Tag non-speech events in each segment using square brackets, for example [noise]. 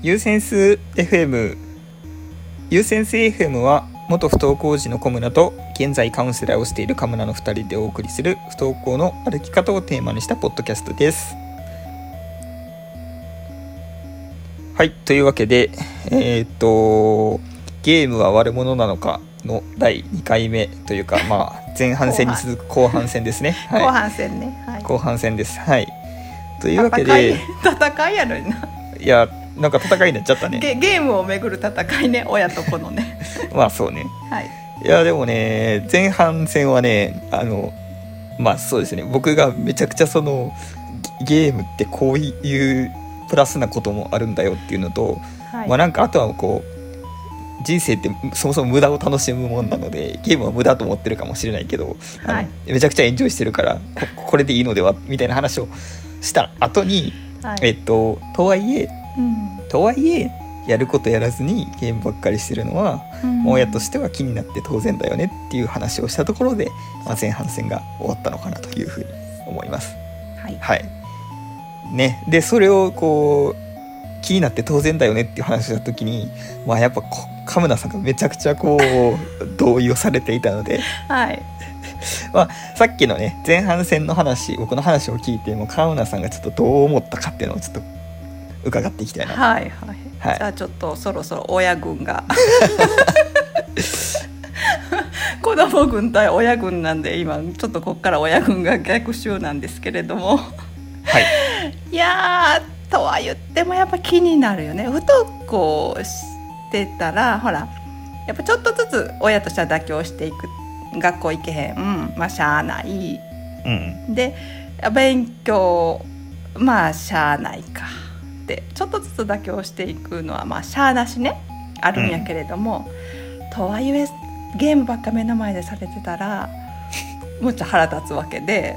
ユーセンス FM ユーセンス FM は元不登校児のコムナと現在カウンセラーをしているカムナの2人でお送りする不登校の歩き方をテーマにしたポッドキャストです。はいというわけでえーっとゲームは悪者なのかの第2回目というか [laughs] まあ前半戦に続く後半戦ですね。はい。後半戦ね、はい、後半戦です。はい。というわけ戦いで戦いやのにな。いやなんか戦いになっちゃったね。ゲゲームをめぐる戦いね親と子のね。[laughs] まあそうね。はい。いやでもね前半戦はねあのまあそうですね。僕がめちゃくちゃそのゲゲームってこういうプラスなこともあるんだよっていうのと、はい、まあなんかあとはこう人生ってそもそも無駄を楽しむもんなのでゲームは無駄と思ってるかもしれないけど、はい。めちゃくちゃエンジョイしてるからここれでいいのではみたいな話をした後に、はい。えっととはいえうん。とはいえやることやらずにゲームばっかりしてるのは、うん。親としては気になって当然だよねっていう話をしたところで、まあ、前半戦が終わったのかなというふうに思います。はい。はい。ね、でそれをこう気になって当然だよねっていう話をした時に、まあ、やっぱこカムナさんがめちゃくちゃこう同意をされていたので、はい。[laughs] まあ、さっきのね前半戦の話僕の話を聞いてもうカムナさんがちょっとどう思ったかっていうのをちょっと伺っていきたいな。はいはい、はい。じゃあちょっとそろそろ親軍が。[laughs] 子供軍対親軍なんで今ちょっとここから親軍が逆襲なんですけれども。はい。いやーとは言ってもやっぱ気になるよね。不登校してたらほらやっぱちょっとずつ親としては妥協していく。学校行けへん。まあしゃあない。うん。で勉強まあしゃあないかってちょっとずつ妥協していくのはまあしゃあなしねあるんやけれども、とはいえゲームばっか目の前でされてたらむっちゃ腹立つわけで、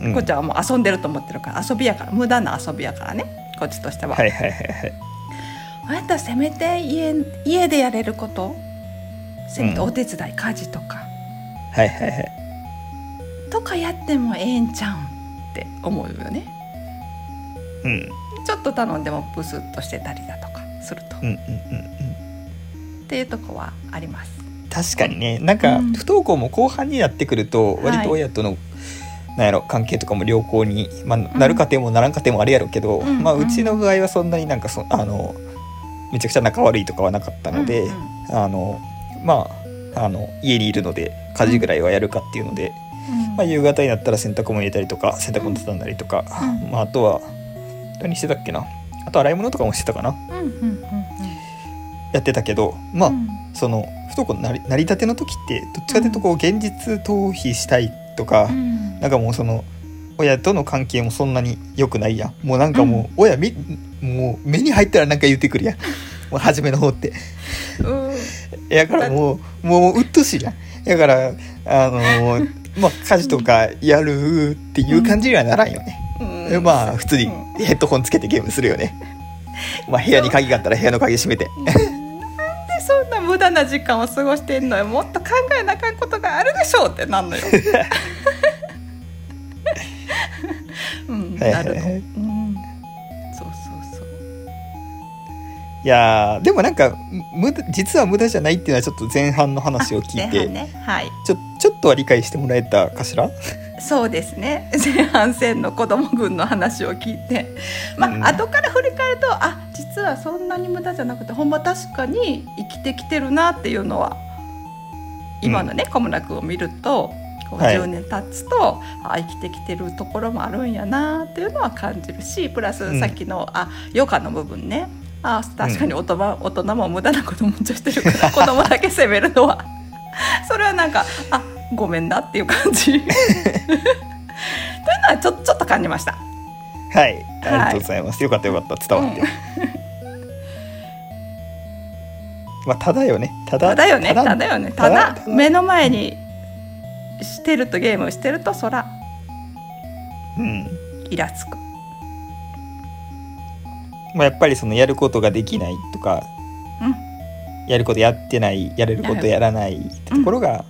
うん。こっちはもう遊んでると思ってるから遊びやから無駄な遊びやからねこっちとしては。はいはいはいはい。あなたせめて家家でやれることせめてお手伝い、家事とか。はいはいはい。とかやってもええんちゃうんって思うよね。うんちょっと頼んでもブスッとしてたりだとかすると、っうんうんうんうん。ていうとこはあります。確かにね。なんかうん。不登校も後半になってくるとはい。割と親との、なんやろ関係とかも良好に、まあ、なる家庭もならん家庭もあるやろうけど、うんまあ、うちの場合はそんなになんかそあのめちゃくちゃ仲悪いとかはなかったので、うんうん。あのまああの家にいるので家事ぐらいはやるかっていうので、まあ、夕方になったら洗濯物入れたりとか洗濯物畳んだりとか、うん。まあ、あとは何してたっけな？あと洗い物とかもしてたかな？うんうんうんやってたけどまあ、うん。その不登校なりなりたての時ってどっちかというとこう現実逃避したいとか、うん。なんかもうその親との関係もそんなに良くないやん。もうなんかもう親みもう目に入ったらなんか言ってくるやん。[laughs] もう初めの方って。うん。やからもうもううっとうしいやん。だからあの [laughs] まあ家事とかやるっていう感じにはならんよね、うん。まあ普通に。うん [laughs] ヘッドホンつけてゲームするよね。[laughs] まあ部屋に鍵があったら部屋の鍵閉めて。なんでそんな無駄な時間を過ごしてんのよ。もっと考えなあかんことがあるでしょうってなんのよ。[laughs] うん、はいはない。るの。はいうん、いやーでもなんか無駄実は無駄じゃないっていうのはちょっと前半の話を聞いて、ね、はい。ちょちょっとは理解してもらえたかしら？そうですね。前半戦の子供軍の話を聞いて。まあ、うん。後から振り返るとあ実はそんなに無駄じゃなくてほんま確かに生きてきてるなっていうのは今のね、小村君を見るとこうはい。10年経つと、あ生きてきてるところもあるんやなっていうのは感じるしプラスさっきの、あ余暇の部分ねあ確かに大人,、大人も無駄なこともちょしてるから [laughs] 子供だけ責めるのは。[laughs] それはなんかあごめんなっていう感じ。[laughs] というのはちょちょっと感じました。はい。ありがとうございます、よかったよかった。伝わって、まあただよね。ただただよね、ただよね、ただ目の前にしてるとゲームしてるとそらうん。イラつく。まあ、やっぱりそのやることができないとかうん、やることやってないやれることやらないってところが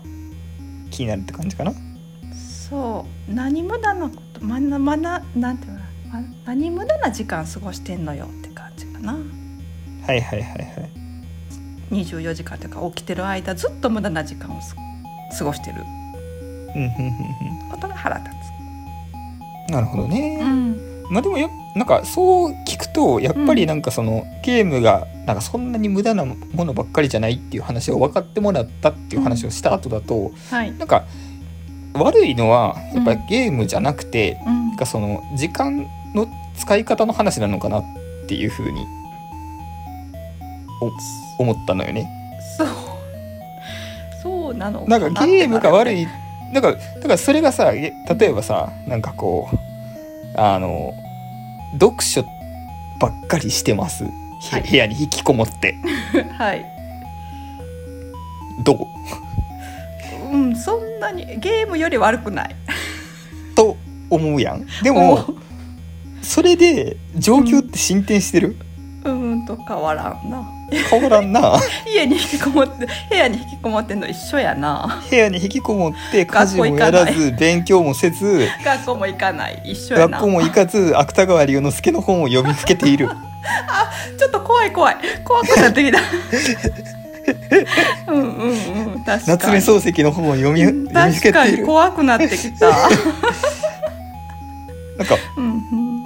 気になるって感じかな、そう。何無駄なことまなまななんていうのま何無駄な時間過ごしてんのよって感じかな。はいはいはいはい。24時間というか起きてる間ずっと無駄な時間をす過ごしてる。うんうんうんことが腹立うんなるほどね、つ。うん。まあでもやなんかそう聞くとやっぱりなんかその、ゲームがなんかそんなに無駄なものばっかりじゃないっていう話を分かってもらったっていう話をした後だと、はい。なんか悪いのはやっぱりうんゲームじゃなくて、うんなんかその時間の使い方の話なのかなっていうふうにお思ったのよね。そう。そうなのなんかゲームが悪い。いなんかだからそれがさえ例えばさなんかこうあの読書ばっかりしてます、へはい。部屋に引きこもって。[laughs] はい。どう？うん、そんなにゲームより悪くない。[laughs] と思うやん。でもそれで状況って進展してる、うんと変わらんな。変わらんな家に引きこもって部屋に引きこもってんの一緒やな。部屋に引きこもって家事もやらず勉強もせず学校も行かない一緒やな。学校も行かず芥川龍之介の本を読みふけている [laughs] ちょっと怖い怖い怖くなってきた。[laughs] うんうんうん確かに。夏目漱石の本を読みうん読みふけ確かにている怖くなってきた。[laughs] なんかうんうん。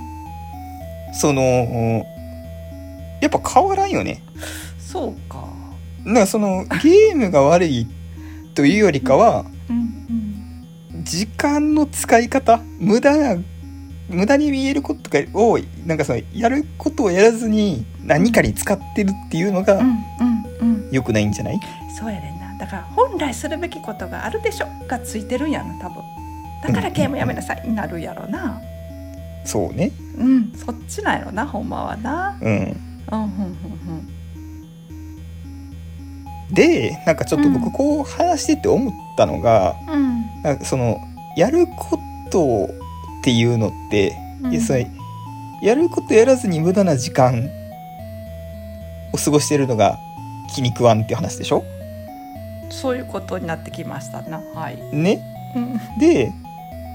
そのやっぱ変わらんよねそうか。なんかそのゲームが悪いというよりかはうんうん。時間の使い方無駄な無駄に見えることとかをなんかそのやることをやらずに何かに使ってるっていうのがうんうんうん。良くないんじゃない？そうやねんな。だから本来するべきことがあるでしょがついてるんやな多分。だからゲームやめなさいになるやろな。そうねうん、そっちなんやろなほんまはな。うんうんうんうんでなんかちょっと僕うんこう話してて思ったのが、うん。うんなんかそのやることっていうのって、うんそれやることやらずに無駄な時間を過ごしてるのが気に食わんっていう話でしょ？そういうことになってきましたな。はい。ねうんで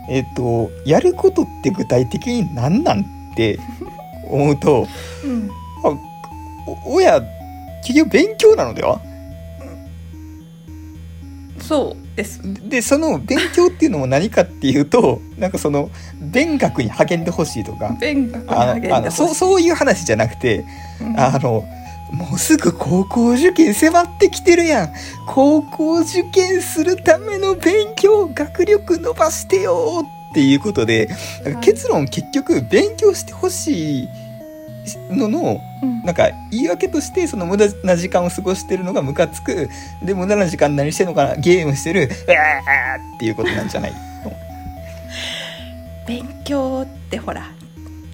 えっ、とやることって具体的に何なんって思うとうん。あお親結局勉強なのでは？そうです。でその勉強っていうのも何かっていうと [laughs] なんかその勉学に励んでほしいとか勉学にあのあ励んでほしい。のそうそういう話じゃなくてうん。あのもうすぐ高校受験迫ってきてるやん。高校受験するための勉強学力伸ばしてよっていうことで結論結局勉強してほしいののうん。なんか言い訳としてその無駄な時間を過ごしてるのがムカつく。で無駄な時間何してるのかな？ゲームしてる。うわーっていうことなんじゃない [laughs] 勉強ってほら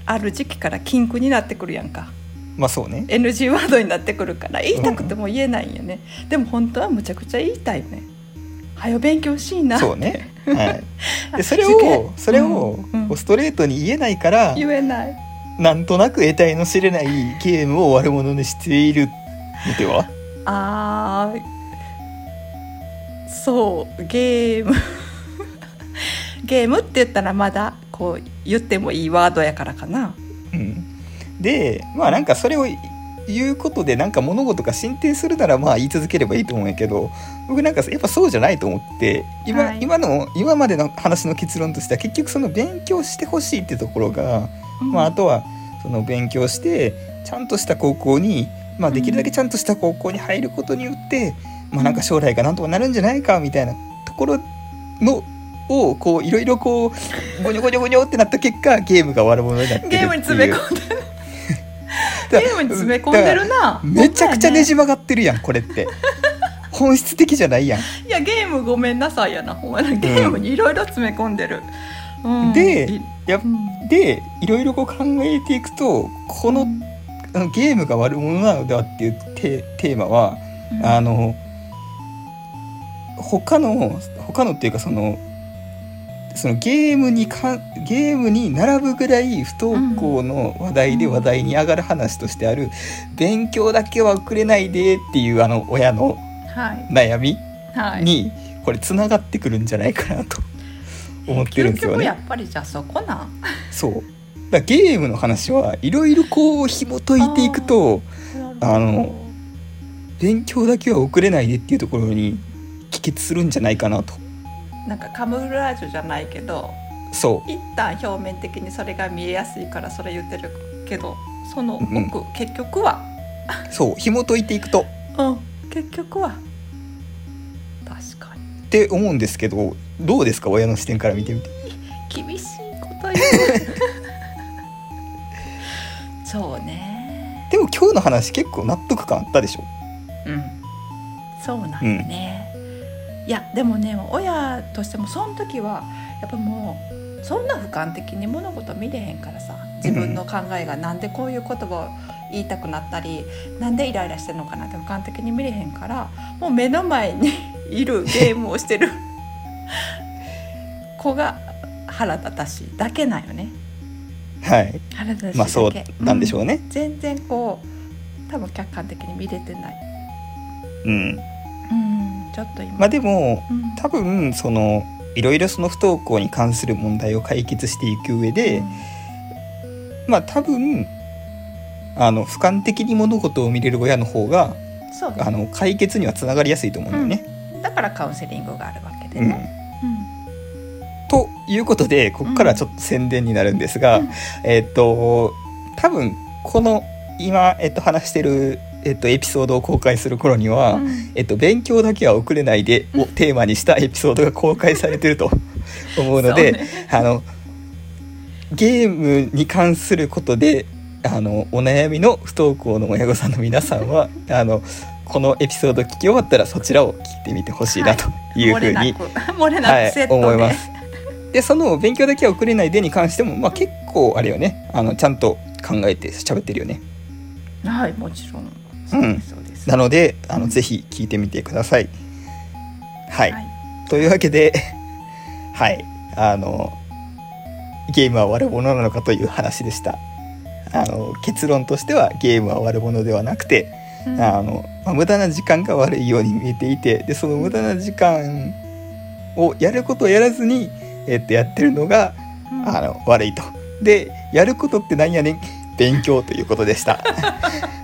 ある時期から禁句になってくるやんか。まあそうね。NG ワードになってくるから言いたくても言えないんよね、でも本当はむちゃくちゃ言いたいね。はよ勉強しいなそうね。はい。[laughs] でそれをそれをうん。うん。ストレートに言えないから言えないなんとなく得体の知れないゲームを悪者にしているのでは？あーそうゲーム。[laughs] ゲームって言ったらまだこう言ってもいいワードやからかな。うん、でまあなんかそれを言うことでなんか物事が進展するならまあ言い続ければいいと思うんやけど僕なんかやっぱそうじゃないと思って今,、はい。今の今までの話の結論としては結局その勉強してほしいってところが、まあ、あとはその勉強してちゃんとした高校に、まあ、できるだけちゃんとした高校に入ることによって、まあなんか将来がなんとかなるんじゃないかみたいなところのをこういろいろこうゴニョゴニョゴニョってなった結果ゲームが悪者になってるっていう。ゲームに詰め込んでるゲームに詰め込んでるな。めちゃくちゃねじ曲がってるやんこれって。[laughs] 本質的じゃないやん。いやゲームごめんなさいやな。ほんまにゲームにいろいろ詰め込んでる、うん。でいやでいろいろこう考えていくとこのあのゲームが悪者なのではっていうテテーマは、うん。あの他の他のっていうかそのそのゲームにかゲームに並ぶぐらい不登校の話題でうん話題に上がる話としてある、勉強だけは遅れないでっていうあの親のはい。悩みはい。にこれつながってくるんじゃないかなと思ってるんですよね。や。っぱりじゃあそこな。んそう。だゲームの話はいろいろこう紐解いていくとあの勉強だけは遅れないでっていうところに帰結するんじゃないかなとなんかカムフラージュじゃないけどそう。一旦表面的にそれが見えやすいからそれ言ってるけどその奥、うん結局は？そう紐解いていくと。うん結局は。確かに。って思うんですけどどうですか？親の視点から見てみて。厳しいこと言う。[laughs] そうね。でも今日の話結構納得感あったでしょ？うん。そうなんだね、いやでもね親としてもその時はやっぱもうそんな俯瞰的に物事見れへんからさ自分の考えがなんでこういう言葉を言いたくなったりなんでイライラしてるのかなって俯瞰的に見れへんからもう目の前に [laughs] いるゲームをしてる [laughs] 子が腹立たしいだけなんよね。はい。腹立たしまあそうなんでしょうね。ん。全然こう多分客観的に見れてない。うん。うんちょっと今、まあでもうん。多分そのいろいろその不登校に関する問題を解決していく上で、まあ多分あの俯瞰的に物事を見れる親の方がそうねあの解決にはつながりやすいと思うんだよね。だからカウンセリングがあるわけでうん。ね。ということでここからちょっと宣伝になるんですが、うん。えっと多分この今、えっと、話してる、えっと、エピソードを公開する頃には、うん。えっと、勉強だけは遅れないでをテーマにしたエピソードが公開されてると [laughs] 思うのでね。あのゲームに関することであのお悩みの不登校の親御さんの皆さんはあのこのエピソード聞き終わったらそちらを聞いてみてほしいなとい。うふうに、[laughs] い思います。でその勉強だけは遅れないでに関しても、まあ、結構あれよね。あのちゃんと考えて喋ってるよね。はいもちろん。そうですそうです、なのであうん。のぜひ聞いてみてください。はい、はい。というわけで [laughs] はい。あのゲームは悪者なのかという話でした。あの結論としてはゲームは悪者ではなくて、うん。あのまあ無駄な時間が悪いように見えていてでその無駄な時間をやることをやらずに、えっと、やってるのがうん。あの悪いと。でやることって何やねん？勉強ということでした。[laughs]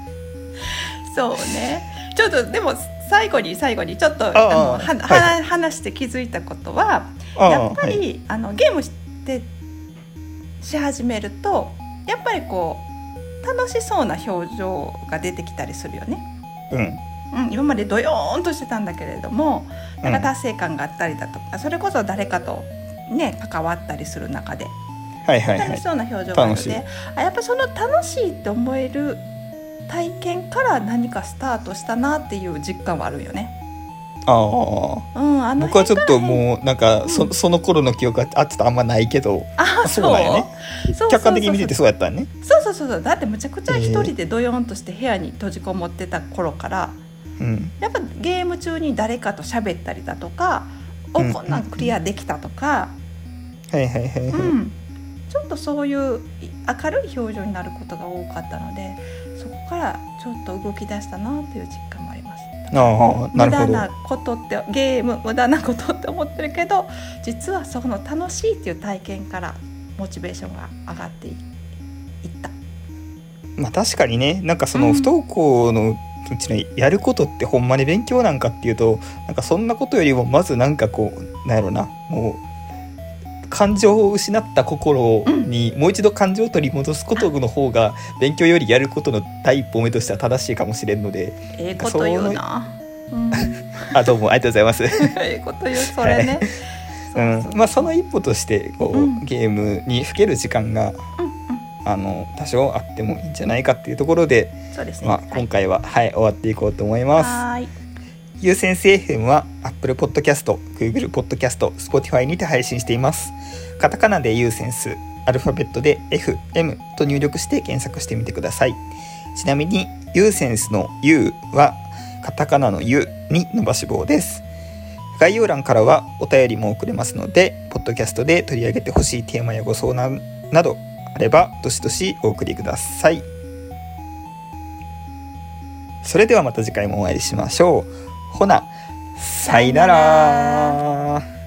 そうね。ちょっとでも最後に最後にちょっとあのは、はい。は話して気づいたことはやっぱはい。り、あのゲームしてし始めるとやっぱりこう楽しそうな表情が出てきたりするよね。うん。うん、今までドヨーンとしてたんだけれどもなんうんか達成感があったりだとか、それこそ誰かとね関わったりする中ではいはいはい。楽しそうな表情があるの楽しい。で、あやっぱその楽しいって思える体験から何かスタートしたなっていう実感はあるよね。ああうん、あの僕はちょっとうもうなんかそ,、うん。その頃の記憶があちょっとあんまないけどあそうなんやね。客観的に見ててそうやったんね。そうそうそうそう。だってむちゃくちゃ一人でドヨーンとして部屋に閉じこもってた頃からうん。やっぱゲーム中に誰かと喋ったりだとか「おうん。こんなんクリアできた」とか、はいはいはいはい、うん、ちょっとそういう明るい表情になることが多かったのでそこからちょっと動き出したなっていう実感もあります。あ無駄なことってゲーム [laughs] 無駄なことって思ってるけど実はその楽しいっていう体験からモチベーションが上がっていいった。まあ確かにねなんかそうんの不登校のうちのやることってほんまに勉強なんかっていうとなんかそんなことよりもまずなんかこうなんやろなもう感情を失った心にもう一度感情を取り戻すことの方が勉強よりやることの第一歩目としては正しいかもしれんのでええこと言うな。うん、あどうもありがとうございます。ええこと言うそれね。うんまあその一歩としてこう、うんゲームにふける時間がうんうんあの多少あってもいいんじゃないかっていうところで、そうですね。まあ、今回は、はい、終わっていこうと思います。はーい。ゆう先生 FM は Apple Podcast、Google Podcast、Spotify にて配信しています。カタカナでユーセンス、アルファベットで FM と入力して検索してみてください。ちなみに、ユーセンスの U はカタカナの U に伸ばし棒です。概要欄からはお便りも送れますので、ポッドキャストで取り上げてほしいテーマやご相談などあれば、どしどしお送りください。それではまた次回もお会いしましょう。ほな、さいなら。